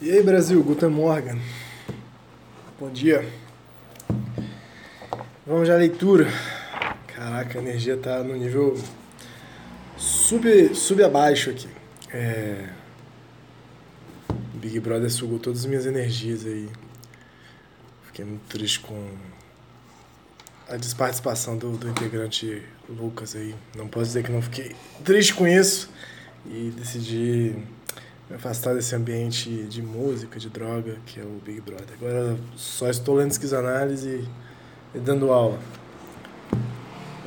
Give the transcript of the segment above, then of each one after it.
E aí, Brasil, Guten. Bom dia. Vamos à leitura. Caraca, a energia tá no nível sub, sub abaixo aqui. É... Big Brother sugou todas as minhas energias aí. Fiquei muito triste com a desparticipação do, do integrante Lucas aí. Não posso dizer que não fiquei triste com isso e decidi me afastar desse ambiente de música, de droga, que é o Big Brother. Agora só estou lendo esquizoanálise e dando aula.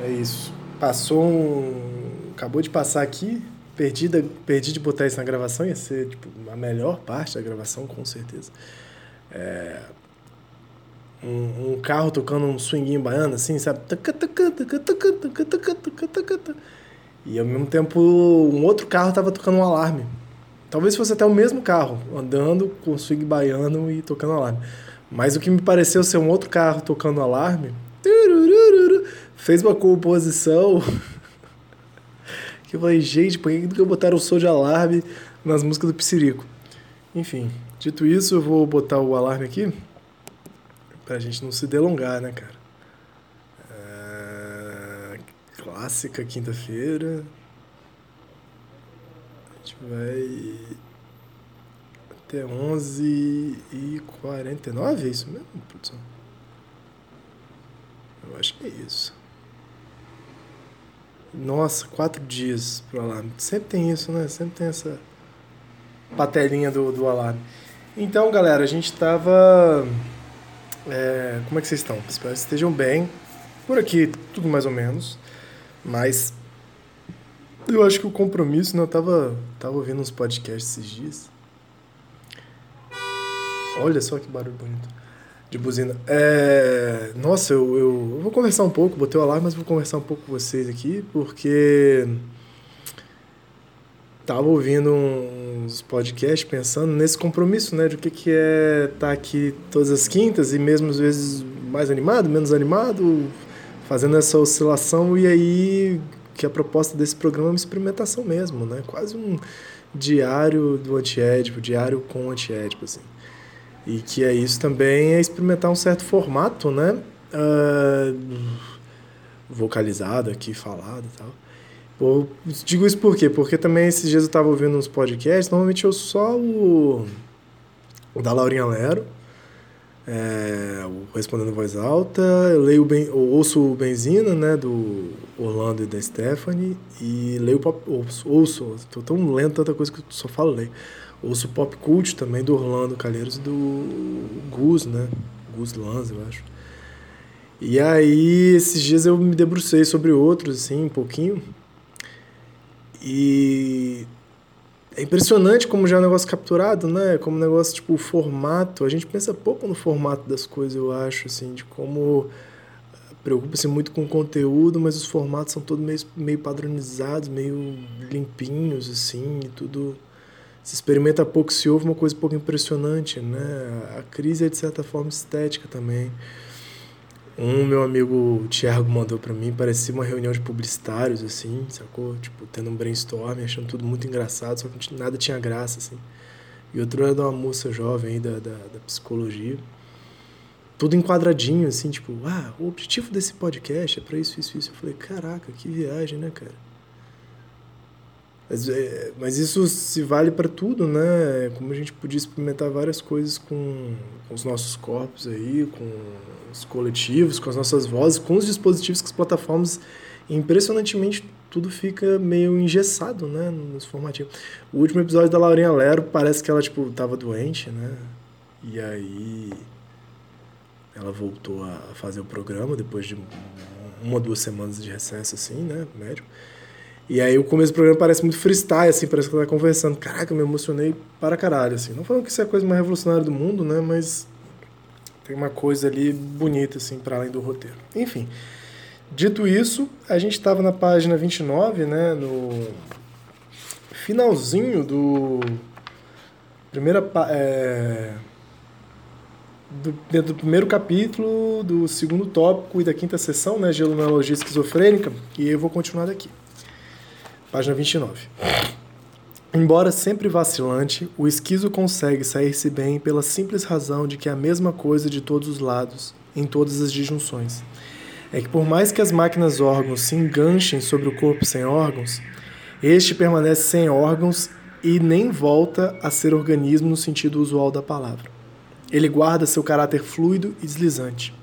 É isso. Passou um. Acabou de passar aqui. Perdi. Perdi de botar isso na gravação, ia ser tipo, a melhor parte da gravação, com certeza. É... Um, um carro tocando um swinguinho baiano, assim, sabe? E ao mesmo tempo, um outro carro tava tocando um alarme. Talvez fosse até o mesmo carro, andando com o swing baiano e tocando alarme. Mas o que me pareceu ser um outro carro tocando alarme fez uma composição que eu falei, gente, por que nunca botaram o som de alarme nas músicas do Psirico? Enfim, dito isso, eu vou botar o alarme aqui pra gente não se delongar, né, cara? É... Clássica quinta-feira. A gente vai até 11 e 49 é isso mesmo, produção? Eu acho que é isso. Nossa, quatro dias pro alarme. Sempre tem isso, né? Sempre tem essa patelinha do, do alarme. Então, galera, a gente tava. É, como é que vocês estão? Espero que estejam bem. Por aqui, tudo mais ou menos. Mas. Eu acho que o compromisso, né? Eu tava, tava ouvindo uns podcasts esses dias. Olha só que barulho bonito de buzina. É, nossa, eu, eu, eu, vou conversar um pouco, botei o alarme, mas vou conversar um pouco com vocês aqui, porque tava ouvindo uns podcasts pensando nesse compromisso, né, de o que, que é estar tá aqui todas as quintas e mesmo às vezes mais animado, menos animado, fazendo essa oscilação e aí que a proposta desse programa é uma experimentação mesmo, né, quase um diário do antiédipo, diário com antiédipo, assim. E que é isso também é experimentar um certo formato, né? Uh, vocalizado aqui, falado e tal. Eu digo isso por quê? Porque também esses dias eu estava ouvindo uns podcasts, normalmente eu só o, o da Laurinha Lero, é, o Respondendo Voz Alta, eu leio bem, eu ouço o Benzina, né, do Orlando e da Stephanie, e leio pop, ouço, ouço, tô tão lento tanta coisa que eu só falo leio. Ouço Pop Cult também, do Orlando Calheiros e do Gus, né? Gus Lanz, eu acho. E aí, esses dias eu me debrucei sobre outros, assim, um pouquinho. E é impressionante como já é um negócio capturado, né? Como um negócio, tipo, o formato. A gente pensa pouco no formato das coisas, eu acho, assim, de como preocupa-se muito com o conteúdo, mas os formatos são todos meio, meio padronizados, meio limpinhos, assim, e tudo se experimenta pouco, se ouve uma coisa pouco impressionante, né? A crise é de certa forma estética também. Um meu amigo Thiago mandou para mim, parecia uma reunião de publicitários assim, sacou? Tipo, tendo um brainstorm, achando tudo muito engraçado, só que nada tinha graça assim. E outro era de uma moça jovem aí da, da, da psicologia. Tudo enquadradinho, assim, tipo, ah, o objetivo desse podcast é para isso, isso, isso. Eu falei, caraca, que viagem, né, cara? Mas, é, mas isso se vale para tudo, né? Como a gente podia experimentar várias coisas com, com, os nossos corpos aí, com os coletivos, com as nossas vozes, com os dispositivos, com as plataformas. Impressionantemente, tudo fica meio engessado, né? Nos formativos. O último episódio da Laurinha Lero parece que ela, tipo, tava doente, né? E aí ela voltou a fazer o programa depois de uma, duas semanas de recesso, assim, né? Médio. E aí o começo do programa parece muito freestyle, assim, parece que ela tá conversando. Caraca, eu me emocionei para caralho, assim. Não falando que isso é a coisa mais revolucionária do mundo, né? Mas tem uma coisa ali bonita, assim, para além do roteiro. Enfim. Dito isso, a gente estava na página 29, né? No finalzinho do. Primeira. É, do, do primeiro capítulo, do segundo tópico e da quinta sessão, né, genealogia esquizofrênica, e eu vou continuar daqui. Página 29. Embora sempre vacilante, o esquizo consegue sair-se bem pela simples razão de que é a mesma coisa de todos os lados, em todas as disjunções. É que por mais que as máquinas órgãos se enganchem sobre o corpo sem órgãos, este permanece sem órgãos e nem volta a ser organismo no sentido usual da palavra. Ele guarda seu caráter fluido e deslizante.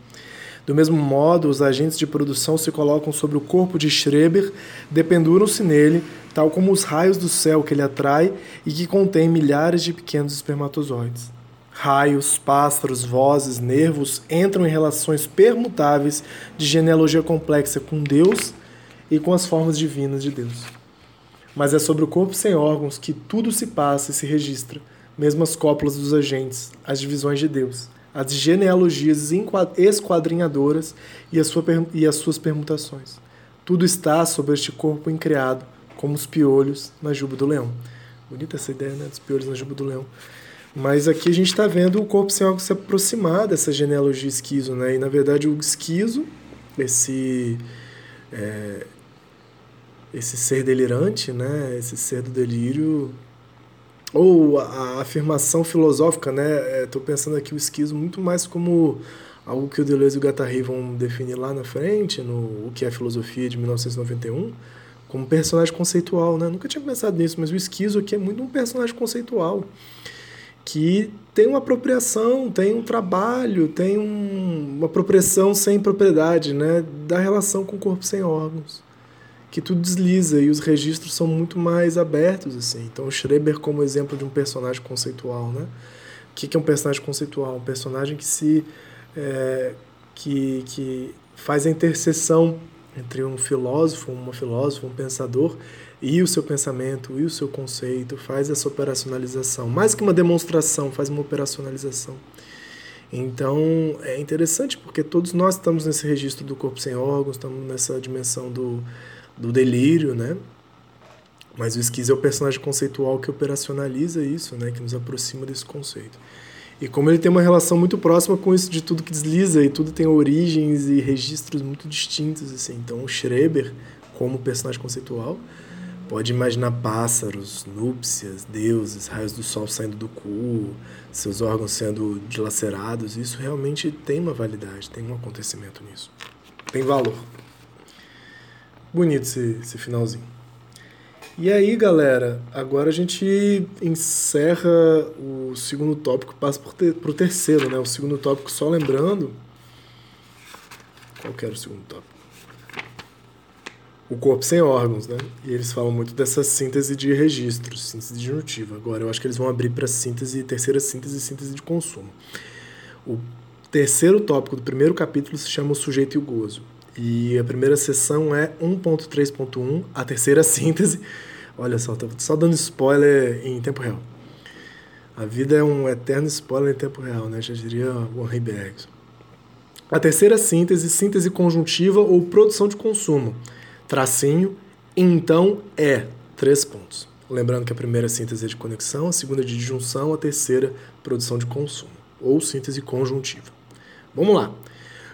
Do mesmo modo, os agentes de produção se colocam sobre o corpo de Schreber, dependuram-se nele, tal como os raios do céu que ele atrai e que contém milhares de pequenos espermatozoides. Raios, pássaros, vozes, nervos entram em relações permutáveis de genealogia complexa com Deus e com as formas divinas de Deus. Mas é sobre o corpo sem órgãos que tudo se passa e se registra mesmo as cópulas dos agentes, as divisões de Deus, as genealogias esquadrinhadoras e, as suas permutações. Tudo está sobre este corpo incriado, como os piolhos na juba do leão. Bonita essa ideia, né? Dos piolhos na juba do leão. Mas aqui a gente está vendo o corpo sem algo se aproximar dessa genealogia esquizo, né? E na verdade o esquizo, esse é, esse ser delirante, né? Esse ser do delírio ou a, afirmação filosófica, né? Estou é, pensando aqui o esquizo muito mais como algo que o Deleuze e o Guattari vão definir lá na frente, no O que é Filosofia, de 1991, como personagem conceitual, né? Nunca tinha pensado nisso, mas o esquizo aqui é muito um personagem conceitual que tem uma apropriação, tem um trabalho, tem um, uma apropriação sem propriedade, né? Da relação com o corpo sem órgãos que tudo desliza e os registros são muito mais abertos assim. Então, Schreber como exemplo de um personagem conceitual, né? O que é um personagem conceitual? Um personagem que se é, que, que faz a interseção entre um filósofo, uma filósofa, um pensador e o seu pensamento e o seu conceito, faz essa operacionalização, mais que uma demonstração, faz uma operacionalização. Então é interessante porque todos nós estamos nesse registro do corpo sem órgãos, estamos nessa dimensão do, do delírio, né? Mas o esquizo é o personagem conceitual que operacionaliza isso, né? Que nos aproxima desse conceito. E como ele tem uma relação muito próxima com isso de tudo que desliza e tudo tem origens e registros muito distintos, assim. Então, o Schreber, como personagem conceitual, pode imaginar pássaros, núpcias, deuses, raios do sol saindo do cu, seus órgãos sendo dilacerados. Isso realmente tem uma validade, tem um acontecimento nisso. Tem valor. Bonito esse, esse finalzinho. E aí, galera, agora a gente encerra o segundo tópico, passa para o terceiro, né? O segundo tópico, só lembrando. Qual que era o segundo tópico? O corpo sem órgãos, né? E eles falam muito dessa síntese de registros, síntese disjuntiva. Agora, eu acho que eles vão abrir para síntese, terceira síntese, síntese de consumo. O terceiro tópico do primeiro capítulo se chama O Sujeito e o Gozo. E a primeira sessão é 1.3.1, a terceira síntese. Olha só, tô só dando spoiler em tempo real. A vida é um eterno spoiler em tempo real, né? Já diria Henry Bergson. A terceira síntese, síntese conjuntiva ou produção de consumo. Tracinho, então é, três pontos. Lembrando que a primeira síntese é de conexão, a segunda é de disjunção, a terceira produção de consumo, ou síntese conjuntiva. Vamos lá.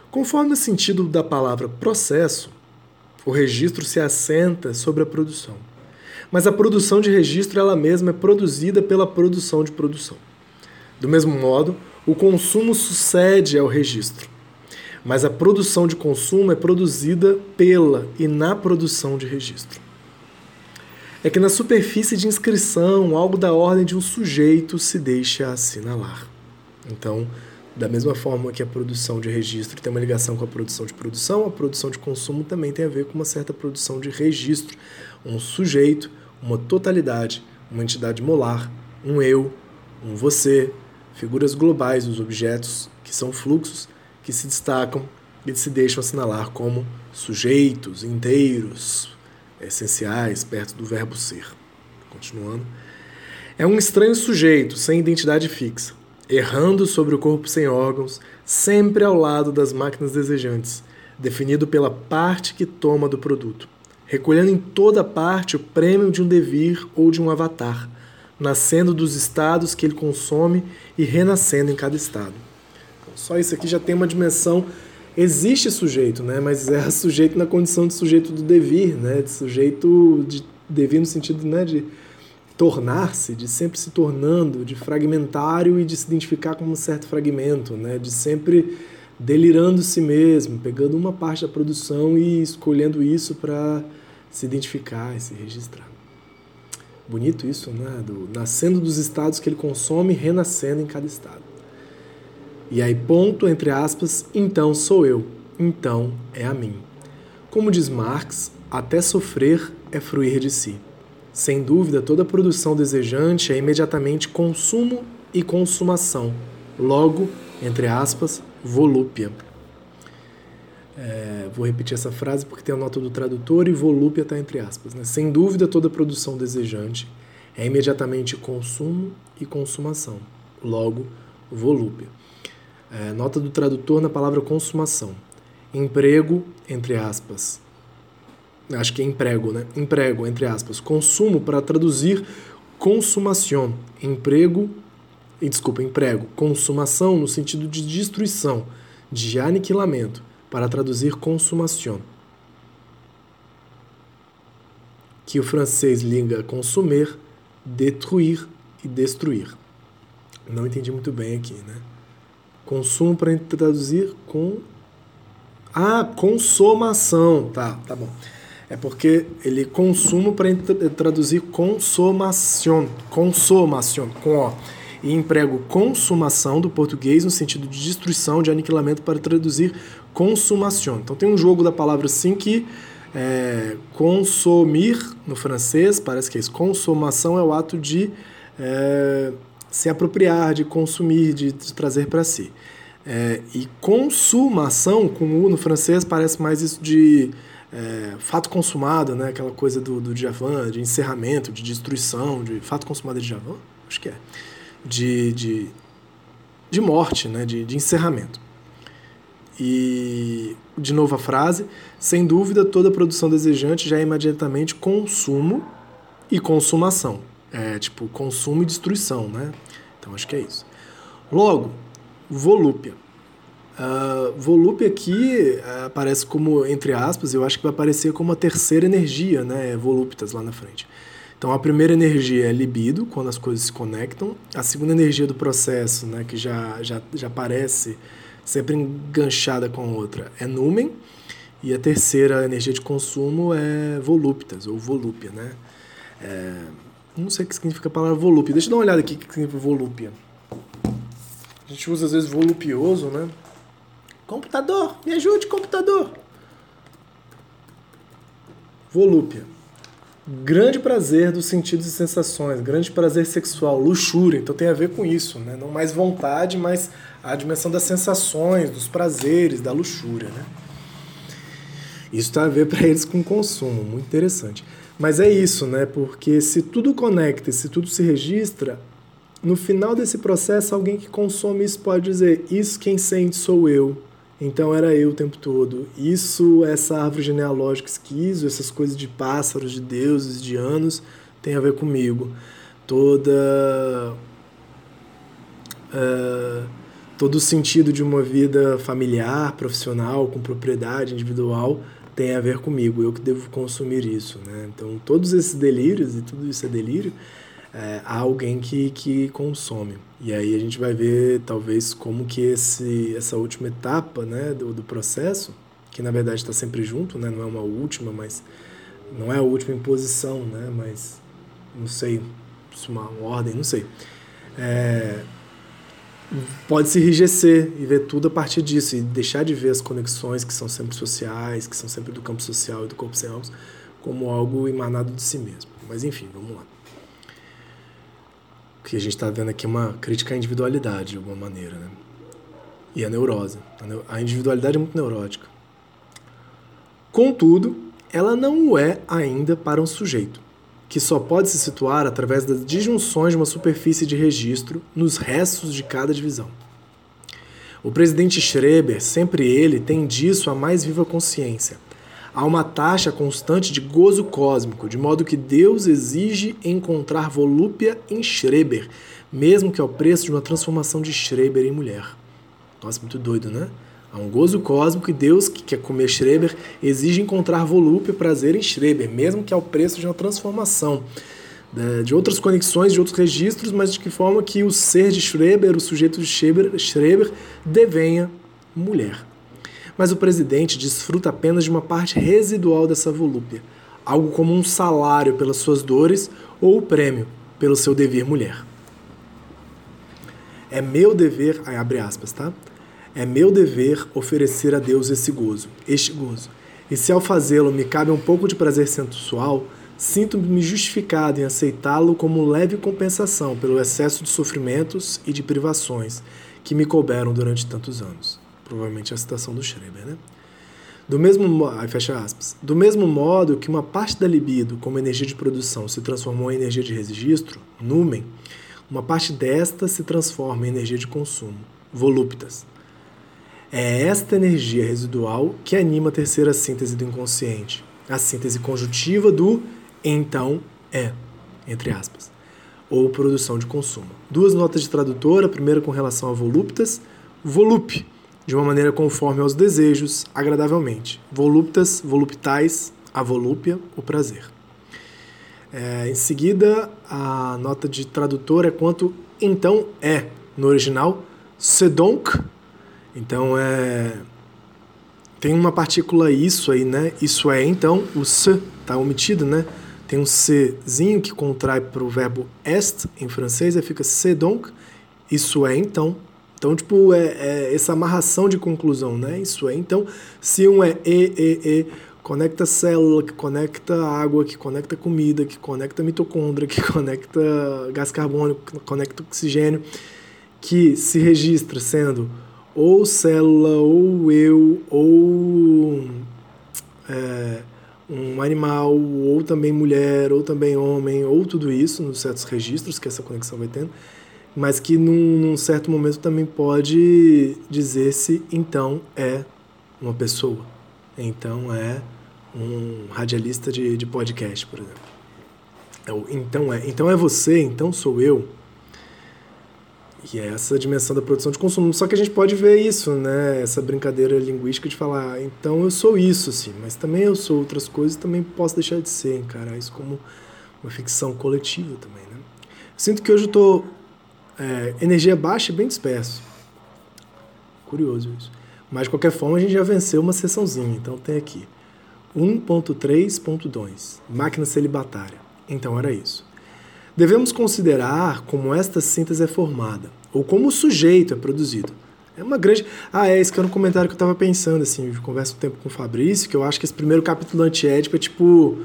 Conforme o sentido da palavra processo, o registro se assenta sobre a produção. Mas a produção de registro ela mesma é produzida pela produção de produção. Do mesmo modo, o consumo sucede ao registro. Mas a produção de consumo é produzida pela e na produção de registro. É que na superfície de inscrição, algo da ordem de um sujeito se deixa assinalar. Então, da mesma forma que a produção de registro tem uma ligação com a produção de produção, a produção de consumo também tem a ver com uma certa produção de registro. Um sujeito, uma totalidade, uma entidade molar, um eu, um você, figuras globais, os objetos que são fluxos que se destacam eles se deixam assinalar como sujeitos inteiros, essenciais, perto do verbo ser. Continuando. É um estranho sujeito, sem identidade fixa, errando sobre o corpo sem órgãos, sempre ao lado das máquinas desejantes, definido pela parte que toma do produto, recolhendo em toda parte o prêmio de um devir ou de um avatar, nascendo dos estados que ele consome e renascendo em cada estado. Então, só isso aqui já tem uma dimensão. Existe sujeito, né? mas é sujeito na condição de sujeito do devir, né? de sujeito de devir no sentido né? de tornar-se, de sempre se tornando, de fragmentário e de se identificar como um certo fragmento, né? de sempre delirando si mesmo, pegando uma parte da produção e escolhendo isso para se identificar e se registrar. Bonito isso, né? Do, nascendo dos estados que ele consome, renascendo em cada estado. E aí, ponto, entre aspas, então sou eu, então é a mim. Como diz Marx, até sofrer é fruir de si. Sem dúvida, toda produção desejante é imediatamente consumo e consumação. Logo, entre aspas, volúpia. É, vou repetir essa frase porque tem a nota do tradutor e volúpia está entre aspas. Né? Sem dúvida, toda produção desejante é imediatamente consumo e consumação. Logo, volúpia. É, nota do tradutor na palavra consumação. Emprego, entre aspas. Acho que é emprego, né? Emprego, entre aspas. Consumo para traduzir consumação. Emprego, e desculpa, emprego, consumação no sentido de destruição, de aniquilamento, para traduzir consumação. Que o francês liga consumir, detruir e destruir. Não entendi muito bem aqui, né? Consumo para traduzir com ah, consumação, tá, tá bom. É porque ele consumo para traduzir consumação, consumação, com ó e emprego consumação do português no sentido de destruição, de aniquilamento, para traduzir consumação. Então tem um jogo da palavra assim que é, consumir no francês, parece que é isso. Consumação é o ato de é, se apropriar, de consumir, de, de trazer para si. É, e consumação, com U no francês, parece mais isso de é, fato consumado, né? aquela coisa do, do Djavan, de encerramento, de destruição, de fato consumado de Djavan? Acho que é de, de, de morte, né? de, de encerramento. E, de novo a frase, sem dúvida, toda produção desejante já é imediatamente consumo e consumação. É tipo consumo e destruição, né? Então acho que é isso. Logo, volúpia. Uh, volúpia aqui uh, aparece como, entre aspas, eu acho que vai aparecer como a terceira energia, né? Volúpitas lá na frente. Então, a primeira energia é libido, quando as coisas se conectam. A segunda energia do processo, né, que já, já, já aparece sempre enganchada com a outra, é numen. E a terceira energia de consumo é volúpitas, ou volúpia, né? É, não sei o que significa a palavra volúpia. Deixa eu dar uma olhada aqui o que significa volúpia. A gente usa às vezes volupioso, né? Computador, me ajude, computador. Volúpia grande prazer dos sentidos e sensações, grande prazer sexual, luxúria. Então tem a ver com isso, né? Não mais vontade, mas a dimensão das sensações, dos prazeres, da luxúria, né? Isso tem a ver para eles com consumo, muito interessante. Mas é isso, né? Porque se tudo conecta, se tudo se registra, no final desse processo, alguém que consome isso pode dizer: Isso quem sente sou eu. Então era eu o tempo todo. Isso, essa árvore genealógica esquizo, essas coisas de pássaros, de deuses, de anos, tem a ver comigo. Toda. Uh, todo o sentido de uma vida familiar, profissional, com propriedade individual, tem a ver comigo. Eu que devo consumir isso. Né? Então, todos esses delírios, e tudo isso é delírio, é, há alguém que, que consome. E aí a gente vai ver, talvez, como que esse, essa última etapa né, do, do processo, que na verdade está sempre junto, né, não é uma última, mas não é a última imposição, né, mas não sei, uma ordem, não sei. É, pode se enrijecer e ver tudo a partir disso e deixar de ver as conexões que são sempre sociais, que são sempre do campo social e do corpo sem como algo emanado de si mesmo. Mas enfim, vamos lá que a gente está vendo aqui uma crítica à individualidade de alguma maneira, né? e a neurose. A individualidade é muito neurótica. Contudo, ela não o é ainda para um sujeito, que só pode se situar através das disjunções de uma superfície de registro nos restos de cada divisão. O presidente Schreber, sempre ele, tem disso a mais viva consciência. Há uma taxa constante de gozo cósmico, de modo que Deus exige encontrar volúpia em Schreber, mesmo que ao preço de uma transformação de Schreber em mulher. Nossa, muito doido, né? Há um gozo cósmico e Deus, que quer comer Schreber, exige encontrar volúpia e prazer em Schreber, mesmo que ao preço de uma transformação né, de outras conexões, de outros registros, mas de que forma que o ser de Schreber, o sujeito de Schreber, Schreber devenha mulher. Mas o presidente desfruta apenas de uma parte residual dessa volúpia, algo como um salário pelas suas dores ou o prêmio pelo seu dever mulher. É meu dever, aí abre aspas, tá? É meu dever oferecer a Deus esse gozo, este gozo. E se ao fazê-lo me cabe um pouco de prazer sensual, sinto-me justificado em aceitá-lo como leve compensação pelo excesso de sofrimentos e de privações que me couberam durante tantos anos. Provavelmente a citação do Schreber, né? Do mesmo, aí fecha aspas. Do mesmo modo que uma parte da libido, como energia de produção, se transformou em energia de registro, numen, uma parte desta se transforma em energia de consumo, volúptas. É esta energia residual que anima a terceira síntese do inconsciente, a síntese conjuntiva do então é, entre aspas, ou produção de consumo. Duas notas de tradutor, a primeira com relação a volúptas, volup, de uma maneira conforme aos desejos, agradavelmente. Voluptas, voluptais, a volúpia, o prazer. É, em seguida, a nota de tradutor é quanto então é, no original, sedonk. Então é. Tem uma partícula isso aí, né? Isso é então, o s tá omitido, né? Tem um czinho que contrai para o verbo est em francês, aí fica sedonk. Isso é então. Então, tipo, é, é essa amarração de conclusão, né? Isso é então. Se um é e, e, e conecta célula, que conecta água, que conecta comida, que conecta mitocôndria, que conecta gás carbônico, que conecta oxigênio, que se registra sendo ou célula, ou eu, ou é, um animal, ou também mulher, ou também homem, ou tudo isso nos certos registros que essa conexão vai tendo, mas que num, num certo momento também pode dizer-se então é uma pessoa. Então é um radialista de, de podcast, por exemplo. É o, então é, então é você, então sou eu. E é essa dimensão da produção de consumo. Só que a gente pode ver isso, né? Essa brincadeira linguística de falar, ah, então eu sou isso, sim, mas também eu sou outras coisas, também posso deixar de ser, encarar isso como uma ficção coletiva também, né? Sinto que hoje eu tô é, energia baixa e bem disperso. Curioso isso. Mas de qualquer forma a gente já venceu uma sessãozinha, então tem aqui. 1.3.2 Máquina celibatária. Então era isso. Devemos considerar como esta síntese é formada, ou como o sujeito é produzido. É uma grande. Ah, é, esse que era um comentário que eu estava pensando, assim, eu converso um tempo com o Fabrício, que eu acho que esse primeiro capítulo antiético é tipo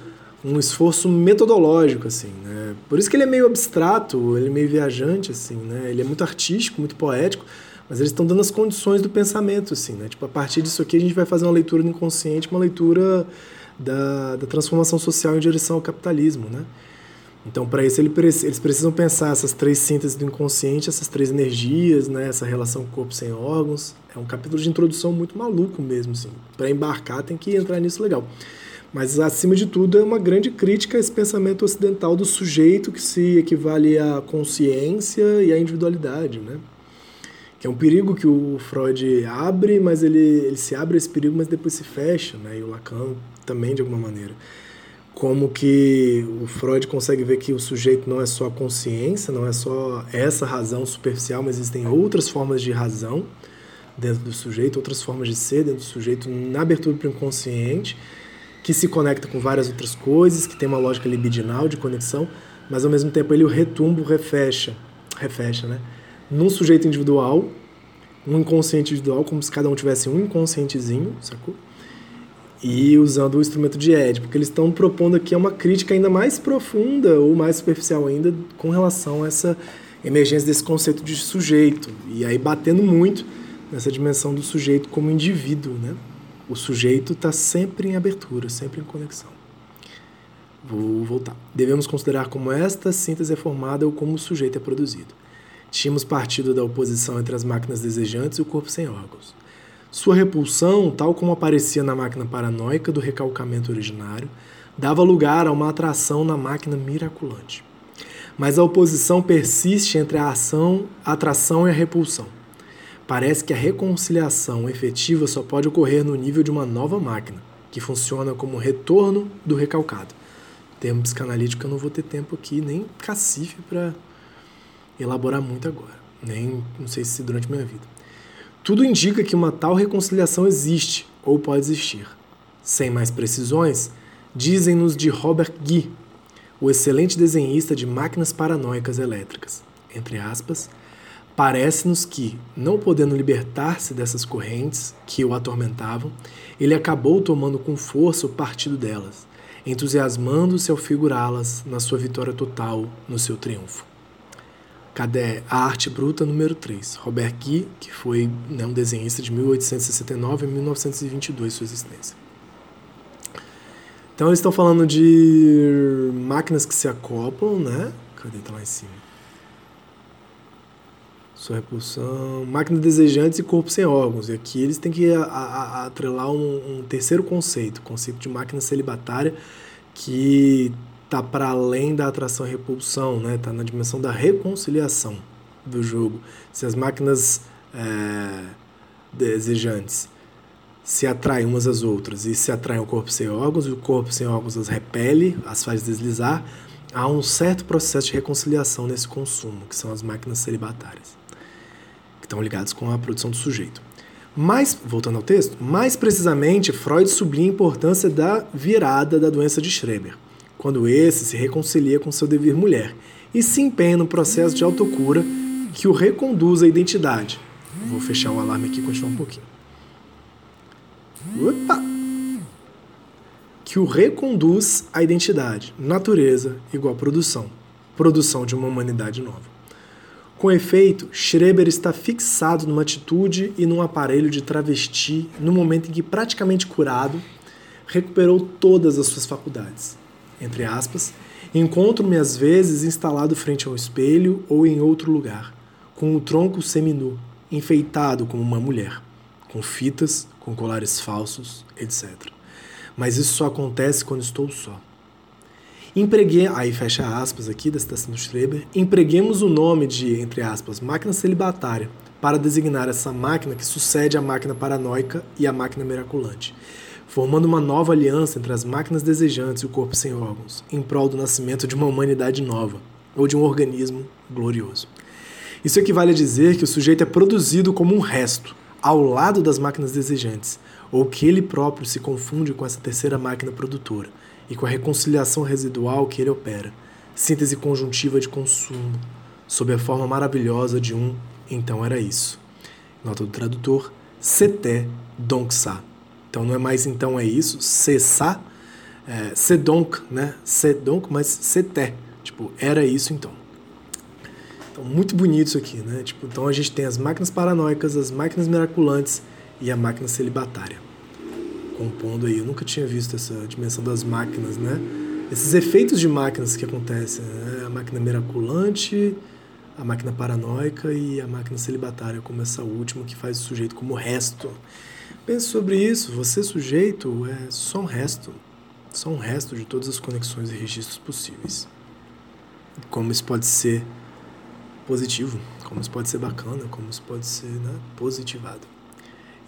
um esforço metodológico, assim, né? Por isso que ele é meio abstrato, ele é meio viajante, assim, né? Ele é muito artístico, muito poético, mas eles estão dando as condições do pensamento, assim, né? Tipo, a partir disso aqui a gente vai fazer uma leitura do inconsciente, uma leitura da, da transformação social em direção ao capitalismo, né? Então, para isso, ele, eles precisam pensar essas três sínteses do inconsciente, essas três energias, né? essa relação corpo sem órgãos. É um capítulo de introdução muito maluco mesmo. Assim. Para embarcar, tem que entrar nisso legal. Mas, acima de tudo, é uma grande crítica a esse pensamento ocidental do sujeito que se equivale à consciência e à individualidade. Né? Que é um perigo que o Freud abre, mas ele, ele se abre esse perigo, mas depois se fecha. Né? E o Lacan também, de alguma maneira como que o Freud consegue ver que o sujeito não é só a consciência, não é só essa razão superficial, mas existem outras formas de razão dentro do sujeito, outras formas de ser dentro do sujeito, na abertura para o inconsciente, que se conecta com várias outras coisas, que tem uma lógica libidinal de conexão, mas ao mesmo tempo ele o retumbo refecha, refecha, né? Num sujeito individual, um inconsciente individual, como se cada um tivesse um inconscientezinho, sacou? e usando o instrumento de Ed, porque eles estão propondo aqui uma crítica ainda mais profunda ou mais superficial ainda com relação a essa emergência desse conceito de sujeito. E aí batendo muito nessa dimensão do sujeito como indivíduo, né? O sujeito está sempre em abertura, sempre em conexão. Vou voltar. Devemos considerar como esta síntese é formada ou como o sujeito é produzido. Tínhamos partido da oposição entre as máquinas desejantes e o corpo sem órgãos. Sua repulsão, tal como aparecia na máquina paranoica do recalcamento originário, dava lugar a uma atração na máquina miraculante. Mas a oposição persiste entre a ação, a atração e a repulsão. Parece que a reconciliação efetiva só pode ocorrer no nível de uma nova máquina, que funciona como retorno do recalcado. Termo psicanalítico eu não vou ter tempo aqui, nem cacife para elaborar muito agora, nem não sei se durante minha vida. Tudo indica que uma tal reconciliação existe ou pode existir. Sem mais precisões, dizem-nos de Robert Guy, o excelente desenhista de máquinas paranoicas elétricas. Entre aspas, Parece-nos que, não podendo libertar-se dessas correntes que o atormentavam, ele acabou tomando com força o partido delas, entusiasmando-se ao figurá-las na sua vitória total, no seu triunfo. Cadê a Arte Bruta número 3? Robert Guy, que foi né, um desenhista de 1869 a 1922 sua existência. Então eles estão falando de máquinas que se acoplam, né? Cadê? Tá lá em cima sua repulsão, máquina desejantes e corpo sem órgãos. E aqui eles têm que atrelar um, um, terceiro conceito, o conceito de máquina celibatária, que está para além da atração e repulsão, né? Está na dimensão da reconciliação do jogo. Se as máquinas é, desejantes se atraem umas às outras e se atraem ao corpo sem órgãos, e o corpo sem órgãos as repele, as faz deslizar, há um certo processo de reconciliação nesse consumo, que são as máquinas celibatárias que estão ligados com a produção do sujeito. Mas, voltando ao texto, mais precisamente, Freud sublinha a importância da virada da doença de Schreber, quando esse se reconcilia com seu dever mulher e se empenha no processo de autocura que o reconduz à identidade. Vou fechar o alarme aqui e continuar um pouquinho. Opa! Que o reconduz à identidade, natureza igual produção, produção de uma humanidade nova. Com efeito, Schreber está fixado numa atitude e num aparelho de travesti no momento em que, praticamente curado, recuperou todas as suas faculdades. Entre aspas, encontro-me às vezes instalado frente ao espelho ou em outro lugar, com o tronco seminu, enfeitado como uma mulher, com fitas, com colares falsos, etc. Mas isso só acontece quando estou só. Empreguei, aí fecha aspas aqui da citação do Schreber, empreguemos o nome de, entre aspas, máquina celibatária para designar essa máquina que sucede à máquina paranoica e à máquina miraculante, formando uma nova aliança entre as máquinas desejantes e o corpo sem órgãos, em prol do nascimento de uma humanidade nova, ou de um organismo glorioso. Isso equivale a dizer que o sujeito é produzido como um resto, ao lado das máquinas desejantes, ou que ele próprio se confunde com essa terceira máquina produtora, e com a reconciliação residual que ele opera, síntese conjuntiva de consumo, sob a forma maravilhosa de um então era isso. Nota do tradutor, seté donc. Então não é mais então é isso, cessar, é, c'est donc, né? C'est donc, mas seté. Tipo, era isso então. Então, muito bonito isso aqui, né? Tipo, então a gente tem as máquinas paranoicas, as máquinas miraculantes e a máquina celibatária compondo aí. Eu nunca tinha visto essa dimensão das máquinas, né? Esses efeitos de máquinas que acontecem, né? A máquina miraculante, a máquina paranoica e a máquina celibatária, como essa última que faz o sujeito como resto. Pense sobre isso. Você, sujeito, é só um resto. Só um resto de todas as conexões e registros possíveis. Como isso pode ser positivo, como isso pode ser bacana, como isso pode ser né, positivado.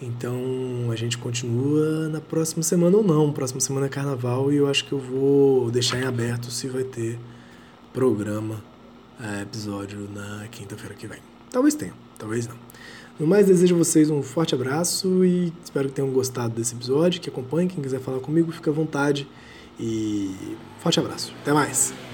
Então a gente continua na próxima semana ou não. Próxima semana é carnaval e eu acho que eu vou deixar em aberto se vai ter programa, é, episódio na quinta-feira que vem. Talvez tenha, talvez não. No mais, desejo a vocês um forte abraço e espero que tenham gostado desse episódio, que acompanhe. Quem quiser falar comigo, fica à vontade. E forte abraço. Até mais!